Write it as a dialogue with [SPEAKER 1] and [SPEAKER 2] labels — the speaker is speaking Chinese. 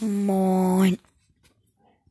[SPEAKER 1] 么~~